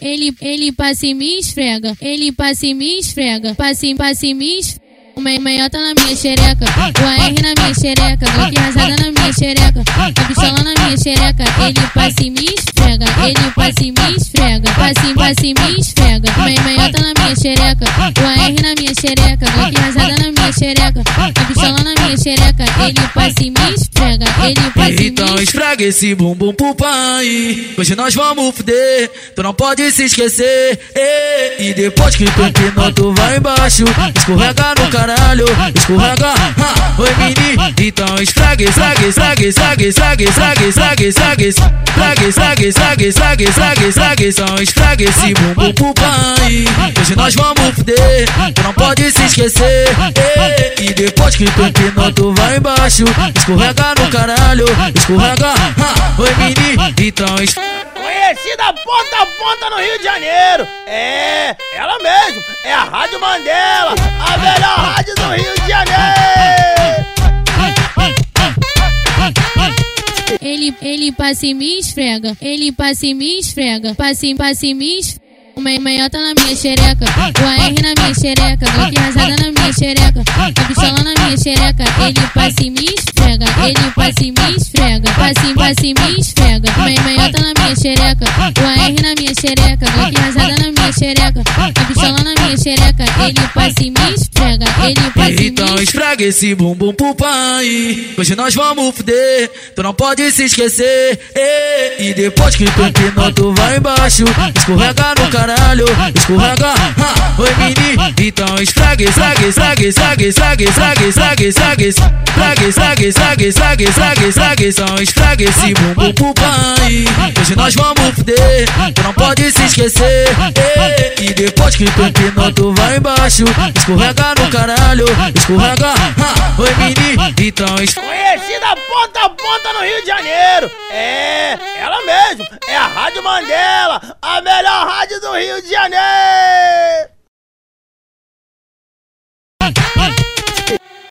Ele, ele passa e me esfrega, ele passa e me esfrega, passa e passa e me esfrega. Meiota na minha xereca, o AR na minha xereca, Glock rasada na minha xereca, a pistola na minha xereca. Ele passa e me esfrega, ele passa e me esfrega, passa e passa e me esfrega. Meiota na minha xereca, o AR na minha xereca, Glock rasada na minha xereca, a pistola na minha xereca. Ele passa e me esfrega, ele passa e me Então esfrega esse bumbum pro pai. Hoje nós vamos fuder, tu não pode se esquecer. E depois que tu empinou, tu vai embaixo. Escorrega no caralho, escorrega. Ha, oi, mini. Então esfrega, esfrega, esfrega, esfrega, esfrega, esfrega, esfrega, esfrega, esfrega, esfrega, esfrega, esfrega, esfrega, esfrega. Então esfrega esse bumbum pro pai. Hoje nós vamos fuder, tu não pode se esquecer. Ei, E depois que tu empinou, tu vai embaixo. Escorrega no caralho, escorrega. Ha, oi, mini. Então esfrega. Conhecida ponta a ponta no Rio de Janeiro. É, ela mesmo. É a Rádio Mandela, a melhor rádio do Rio de Janeiro. Ele, ele passa e me esfrega, ele passa e me esfrega, passa e passa e me esfrega. Meiota na minha xereca, o AR na minha xereca, Glock rasada na minha xereca, a pistola na minha xereca. Ele passa e me esfrega, ele passa e me esfrega, passa e passa e me esfrega. Meiota na minha xereca, o AR na minha xereca, Glock rasada na minha xereca, a pistola na minha xereca. Ele passa e me esfrega, ele passa e me Então esfrega. esfrega esse bumbum pro pai. Hoje nós vamos fuder, tu não pode se esquecer. E depois que tu empinou, tu vai embaixo. Escorrega no caralho, escorrega. Ha, oi, mini. Então esfrega, esfrega, esfrega, esfrega, esfrega, esfrega, esfrega, esfrega, esfrega, esfrega, esfrega, esfrega, esfrega, esfrega. Então esfrega esse bumbum pro pai. Hoje nós vamos fuder, tu não pode se esquecer. Ei, E depois que tu empinou, tu vai embaixo. Escorrega no caralho, escorrega. Ha, oi, mini. Então. Conhecida ponta a ponta no Rio de Janeiro. É, ela mesmo. É a Rádio Mandela, a melhor rádio do Rio de Janeiro.